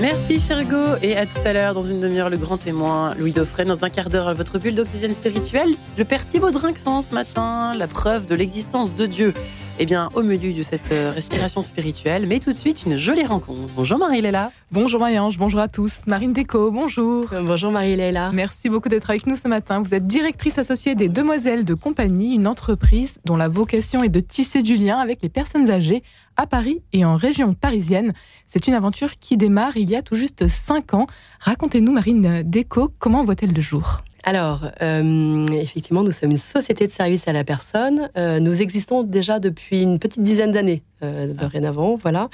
Merci Chergo et à tout à l'heure. Dans une demi-heure le grand témoin Louis Dauphren dans un quart d'heure votre bulle d'oxygène spirituel. Le père Thibaut Drinxon ce matin la preuve de l'existence de Dieu eh bien, au menu de cette euh, respiration spirituelle. Mais tout de suite, une jolie rencontre. Bonjour Marie-Léla. Bonjour Marie-Ange, bonjour à tous. Marine Déco, bonjour. Euh, bonjour Marie-Léla. Merci beaucoup d'être avec nous ce matin. Vous êtes directrice associée des Demoiselles de Compagnie, une entreprise dont la vocation est de tisser du lien avec les personnes âgées à Paris et en région parisienne. C'est une aventure qui démarre il y a tout juste 5 ans. Racontez-nous, Marine Déco, comment voit-elle le jour? Alors, euh, effectivement, nous sommes une société de services à la personne. Euh, nous existons déjà depuis une petite dizaine d'années, euh, dorénavant. Voilà.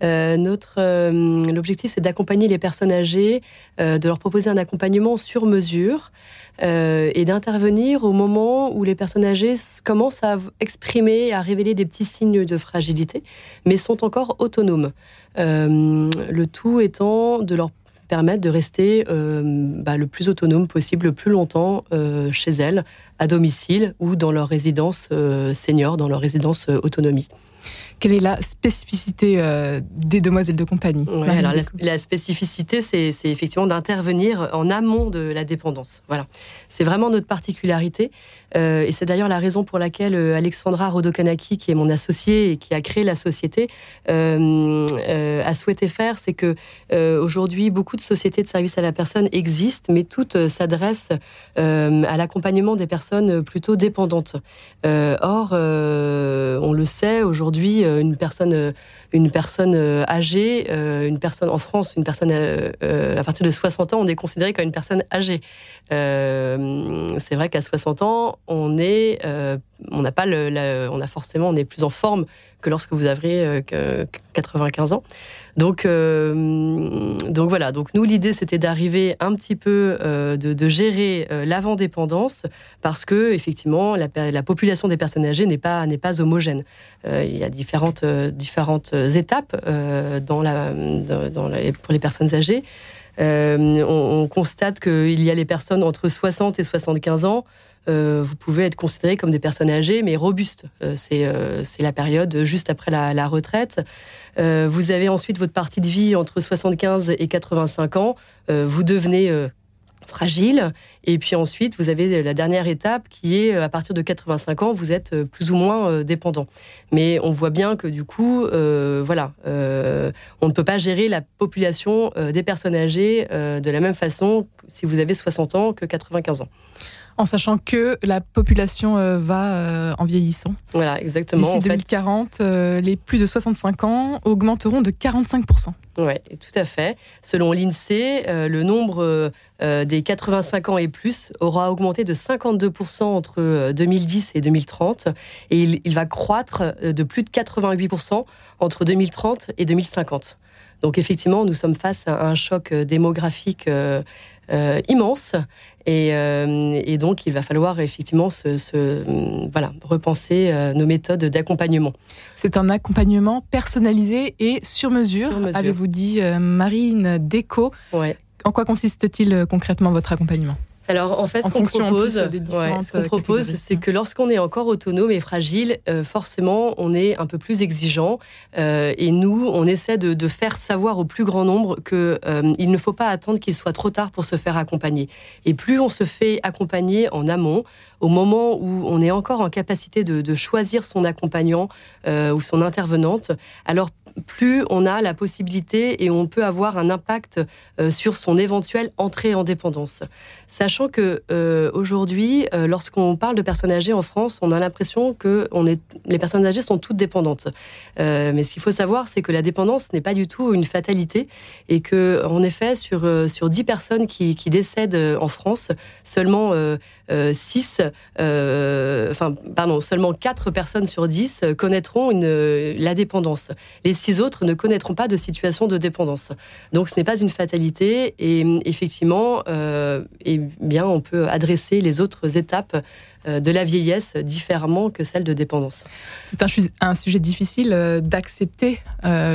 notre l'objectif, c'est d'accompagner les personnes âgées, de leur proposer un accompagnement sur mesure et d'intervenir au moment où les personnes âgées commencent à exprimer, à révéler des petits signes de fragilité, mais sont encore autonomes. le tout étant de leur permettre de rester euh, bah, le plus autonome possible, le plus longtemps euh, chez elles, à domicile ou dans leur résidence euh, senior, dans leur résidence autonomie. Quelle est la spécificité des demoiselles de compagnie alors la, spécificité, c'est effectivement d'intervenir en amont de la dépendance. Voilà, c'est vraiment notre particularité. Euh, et c'est d'ailleurs la raison pour laquelle euh, Alexandra Rodokanaki, qui est mon associée et qui a créé la société, euh, a souhaité faire, c'est que aujourd'hui beaucoup de sociétés de services à la personne existent, mais toutes s'adressent à l'accompagnement des personnes plutôt dépendantes. or, on le sait aujourd'hui, une personne une personne âgée, une personne en France, une personne à partir de 60 ans, on est considéré comme une personne âgée. c'est vrai qu'à 60 ans, on est, euh, on n'a pas le, on a forcément, on est plus en forme que lorsque vous avez 95 euh, ans. Donc, euh, donc voilà. Donc nous, l'idée, c'était d'arriver un petit peu de, gérer l'avant-dépendance parce que effectivement, la, la, population des personnes âgées n'est pas n'est pas homogène. il y a différentes différentes étapes dans la, dans pour les personnes âgées. on, on, constate qu'il y a les personnes entre 60 et 75 ans euh, vous pouvez être considéré comme des personnes âgées, mais robustes. Euh, euh, c'est la période juste après la, retraite. vous avez ensuite votre partie de vie entre 75 et 85 ans. vous devenez fragile. Et puis ensuite, vous avez la dernière étape qui est à partir de 85 ans, vous êtes plus ou moins dépendant. Mais on voit bien que du coup, voilà, on ne peut pas gérer la population des personnes âgées de la même façon si vous avez 60 ans que 95 ans en sachant que la population euh, va euh, en vieillissant. Voilà, exactement. D'ici 2040, euh, les plus de 65 ans augmenteront de 45%. Oui, tout à fait. Selon l'INSEE, le nombre des 85 ans et plus aura augmenté de 52% entre 2010 et 2030 et il, il va croître de plus de 88% entre 2030 et 2050. Donc effectivement, nous sommes face à un choc démographique euh, immense. Euh, et, donc, il va falloir effectivement se, voilà, repenser euh, nos méthodes d'accompagnement. C'est un accompagnement personnalisé et sur mesure, avez-vous dit, Marine Déco. Ouais. En quoi consiste-t-il concrètement votre accompagnement? Alors en fait, ce qu'on propose, euh, propose, c'est que lorsqu'on est encore autonome et fragile, euh, forcément, on est un peu plus exigeant. Euh, et nous, on essaie de, faire savoir au plus grand nombre que il ne faut pas attendre qu'il soit trop tard pour se faire accompagner. Et plus on se fait accompagner en amont, au moment où on est encore en capacité de, de choisir son accompagnant ou son intervenante, alors plus on a la possibilité et on peut avoir un impact euh, sur son éventuelle entrée en dépendance. Sachant que euh, aujourd'hui, euh, lorsqu'on parle de personnes âgées en France, on a l'impression que les personnes âgées sont toutes dépendantes. mais ce qu'il faut savoir, c'est que la dépendance n'est pas du tout une fatalité et que, en effet, sur, sur 10 personnes qui décèdent en France, seulement 6, enfin, pardon, seulement 4 personnes sur 10 connaîtront une, la dépendance. Les six autres ne connaîtront pas de situation de dépendance. Donc ce n'est pas une fatalité et effectivement, euh, eh bien, on peut adresser les autres étapes euh, de la vieillesse différemment que celle de dépendance. C'est un, sujet difficile euh, d'accepter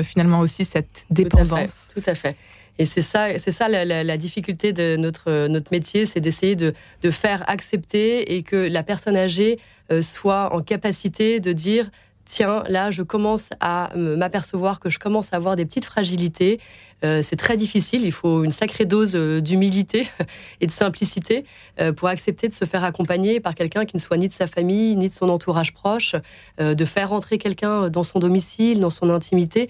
finalement aussi cette dépendance. Tout à fait. Et c'est ça, ça la, difficulté de notre, notre métier, c'est d'essayer de, de, faire accepter et que la personne âgée soit en capacité de dire tiens, là, je commence à m'apercevoir que je commence à avoir des petites fragilités. Euh, c'est très difficile, il faut une sacrée dose euh, d'humilité et de simplicité euh, pour accepter de se faire accompagner par quelqu'un qui ne soit ni de sa famille, ni de son entourage proche, de faire rentrer quelqu'un dans son domicile, dans son intimité,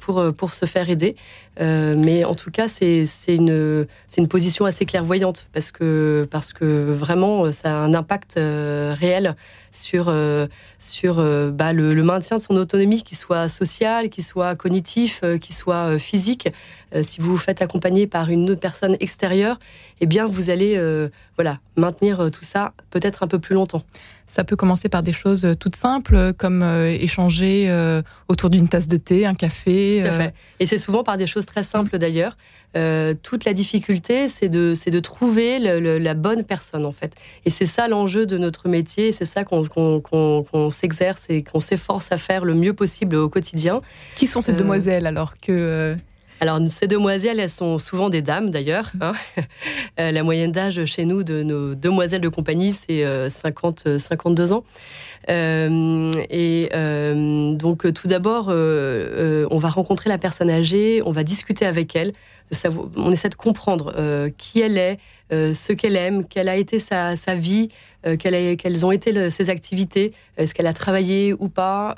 pour, pour se faire aider. mais en tout cas, c'est une, une position assez clairvoyante parce que, parce que vraiment, ça a un impact réel sur, sur bah, le, maintien de son autonomie, qui soit sociale, qui soit cognitif, qui soit physique. Euh, si vous vous faites accompagner par une autre personne extérieure, eh bien, vous allez euh, voilà, maintenir euh, tout ça peut-être un peu plus longtemps. Ça peut commencer par des choses toutes simples, comme échanger autour d'une tasse de thé, un café. Et c'est souvent par des choses très simples d'ailleurs. toute la difficulté, c'est de, de trouver la bonne personne en fait. Et c'est ça l'enjeu de notre métier, c'est ça qu'on s'exerce et qu'on s'efforce à faire le mieux possible au quotidien. Qui sont ces demoiselles alors que alors, ces demoiselles, elles sont souvent des dames d'ailleurs. Hein. Euh, la moyenne d'âge chez nous de nos demoiselles de compagnie, c'est 50, 52 euh, ans. Euh, et donc, tout d'abord, on va rencontrer la personne âgée, on va discuter avec elle, on essaie de comprendre euh, qui elle est, euh, ce qu'elle aime, quelle a été sa, vie, euh, quelles ont été ses activités, est-ce qu'elle a travaillé ou pas,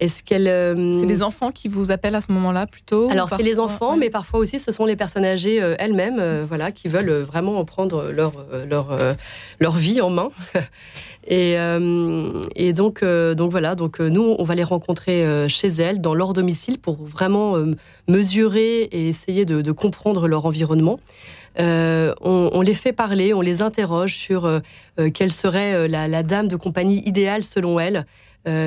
est-ce qu'elle... c'est les enfants qui vous appellent à ce moment-là plutôt Alors c'est les enfants, mais parfois aussi ce sont les personnes âgées elles-mêmes, voilà, qui veulent vraiment prendre leur, leur, leur vie en main. Et, et, donc, donc voilà, donc nous, on va les rencontrer chez elles, dans leur domicile, pour vraiment mesurer et essayer de, comprendre leur environnement. Euh, on, les fait parler, on les interroge sur euh, euh, quelle serait la, dame de compagnie idéale selon elles,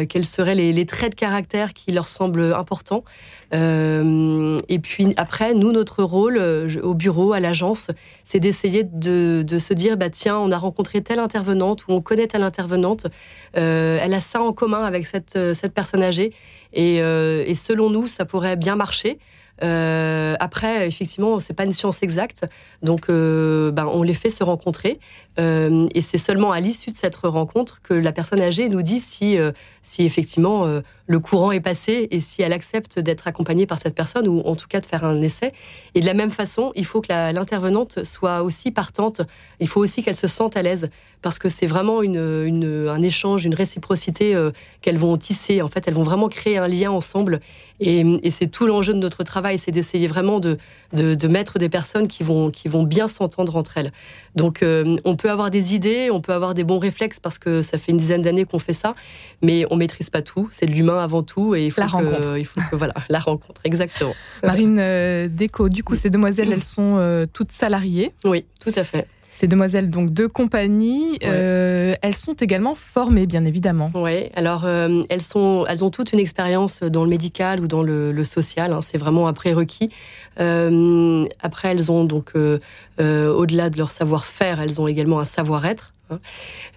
quels seraient les, traits de caractère qui leur semblent importants. et puis après, nous, notre rôle au bureau, à l'agence, c'est d'essayer de, se dire, bah, tiens, on a rencontré telle intervenante ou on connaît telle intervenante, elle a ça en commun avec cette, personne âgée. Et, selon nous, ça pourrait bien marcher. Euh, après, effectivement, c'est pas une science exacte, donc euh, ben, on les fait se rencontrer, et c'est seulement à l'issue de cette rencontre que la personne âgée nous dit si, si effectivement le courant est passé et si elle accepte d'être accompagnée par cette personne ou en tout cas de faire un essai. Et de la même façon, il faut que l'intervenante soit aussi partante. Il faut aussi qu'elle se sente à l'aise parce que c'est vraiment une, un échange, une réciprocité euh, qu'elles vont tisser. En fait, elles vont vraiment créer un lien ensemble. Et, c'est tout l'enjeu de notre travail, c'est d'essayer vraiment de, de, mettre des personnes qui vont, qui vont bien s'entendre entre elles. Donc, euh, on peut avoir des idées, on peut avoir des bons réflexes parce que ça fait une dizaine d'années qu'on fait ça, mais on maîtrise pas tout. C'est de l'humain avant tout et il faut la que, rencontre. Il faut que, voilà, la rencontre, exactement. Marine euh, Déco, du coup, ces demoiselles, elles sont euh, toutes salariées. Oui, tout à fait. Ces demoiselles donc de compagnie, euh, elles sont également formées, bien évidemment. Oui, alors elles, sont, elles ont toute une expérience dans le médical ou dans le, social, hein, c'est vraiment un prérequis. après, elles ont donc, au-delà de leur savoir-faire, elles ont également un savoir-être. Hein.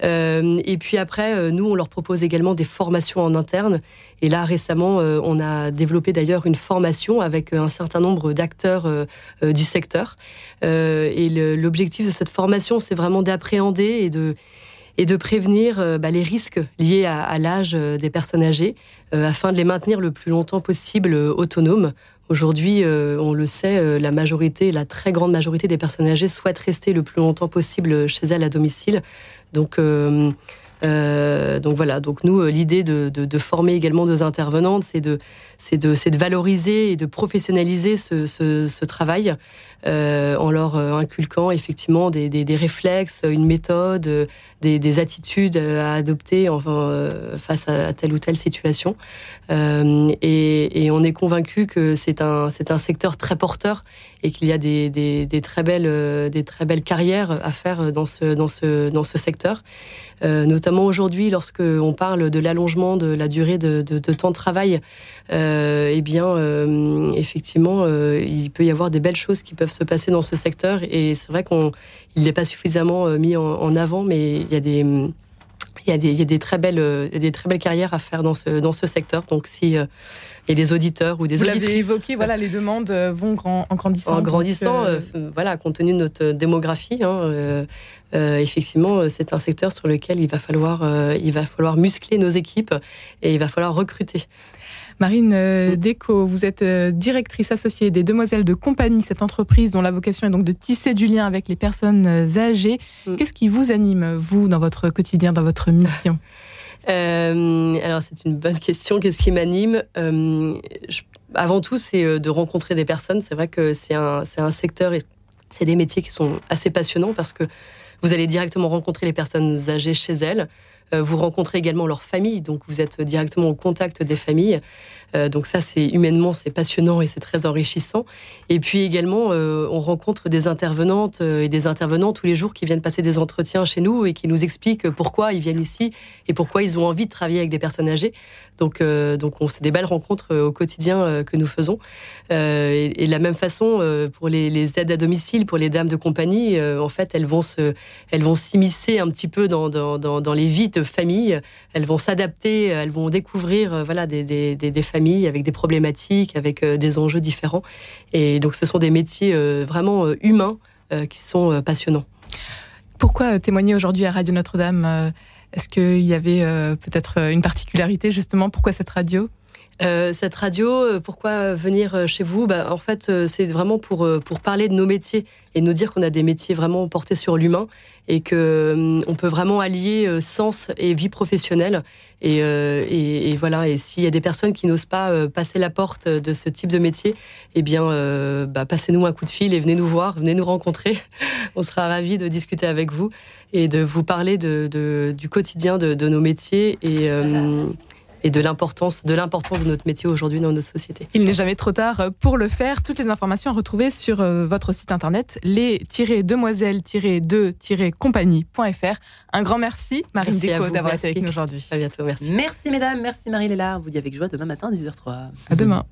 Euh, et puis après, euh, nous, on leur propose également des formations en interne. Et là, récemment, euh, on a développé d'ailleurs une formation avec un certain nombre d'acteurs du secteur. et l'objectif de cette formation, c'est vraiment d'appréhender et de prévenir bah, les risques liés à l'âge des personnes âgées afin de les maintenir le plus longtemps possible autonomes Aujourd'hui, euh, on le sait, euh, la majorité, la très grande majorité des personnes âgées souhaitent rester le plus longtemps possible chez elles à domicile. Donc, euh, donc voilà. Donc nous, l'idée de, former également nos intervenantes, c'est de, de, valoriser et de professionnaliser ce travail euh, en leur euh, inculquant effectivement des, des, réflexes, une méthode, euh, des, des, attitudes à adopter face à telle ou telle situation. Et, on est convaincu que c'est un, un secteur très porteur et qu'il y a des, des, très belles, des très belles carrières à faire dans ce, dans ce, dans ce secteur. notamment aujourd'hui, lorsque on parle de l'allongement de la durée de, temps de travail, eh bien, effectivement, il peut y avoir des belles choses qui peuvent se passer dans ce secteur. Et c'est vrai qu'il n'est pas suffisamment euh, mis en, avant, mais il y a des il y, a des, il y a des très belles, des très belles carrières à faire dans ce, dans ce secteur. Donc, si il y a des auditeurs ou des Vous l'avez évoqué, voilà, les demandes vont grand, en grandissant. en grandissant, euh, voilà, compte tenu de notre démographie, hein, euh, euh, effectivement, c'est un secteur sur lequel il va falloir, euh, il va falloir muscler nos équipes et il va falloir recruter. Marine euh, Déco, vous êtes euh, directrice associée des Demoiselles de Compagnie, cette entreprise dont la vocation est donc de tisser du lien avec les personnes euh, âgées. Mm. Qu'est-ce qui vous anime, vous, dans votre quotidien, dans votre mission alors, c'est une bonne question. Qu'est-ce qui m'anime? Je- Avant tout, c'est de rencontrer des personnes. C'est vrai que c'est un, c'est un secteur et c'est des métiers qui sont assez passionnants parce que vous allez directement rencontrer les personnes âgées chez elles. Euh, Vous rencontrez également leurs familles, donc vous êtes directement au contact des familles. Euh, donc ça, c'est humainement, c'est passionnant et c'est très enrichissant. Et puis également, euh, on rencontre des intervenantes euh, et des intervenants tous les jours qui viennent passer des entretiens chez nous et qui nous expliquent pourquoi ils viennent ici et pourquoi ils ont envie de travailler avec des personnes âgées. Donc, donc on, c'est des belles rencontres au quotidien que nous faisons. Et, de la même façon, pour les, aides à domicile, pour les dames de compagnie, en fait, elles vont s'immiscer un petit peu dans, dans, les vies de famille. Elles vont s'adapter, elles vont découvrir voilà, des, des, des, des familles avec des problématiques, avec euh, des enjeux différents. Et donc, ce sont des métiers euh, vraiment euh, humains qui sont passionnants. Pourquoi témoigner aujourd'hui à Radio Notre-Dame Est-ce qu'il y avait peut-être une particularité, justement? Pourquoi cette radio? Euh, cette radio, euh, pourquoi venir euh, chez vous? Bah, En fait, c'est vraiment pour, pour parler de nos métiers et nous dire qu'on a des métiers vraiment portés sur l'humain et qu'on on peut vraiment allier sens et vie professionnelle. Et, et, et voilà, et s'il y a des personnes qui n'osent pas passer la porte de ce type de métier, eh bien, euh, bah, passez-nous un coup de fil et venez nous voir, venez nous rencontrer. on sera ravis de discuter avec vous et de vous parler de, de- du quotidien de, de nos métiers et, euh, et de l'importance de l'importance de notre métier aujourd'hui dans nos sociétés. Il n'est jamais trop tard pour le faire. Toutes les informations à retrouver sur euh, votre site internet les-demoiselles-2-compagnie.fr. Un grand merci, Marine à Déco, d'avoir été avec nous aujourd'hui. À bientôt, merci. Merci mesdames, merci Marie-Léla. On vous dit avec joie demain matin 10h03. À demain.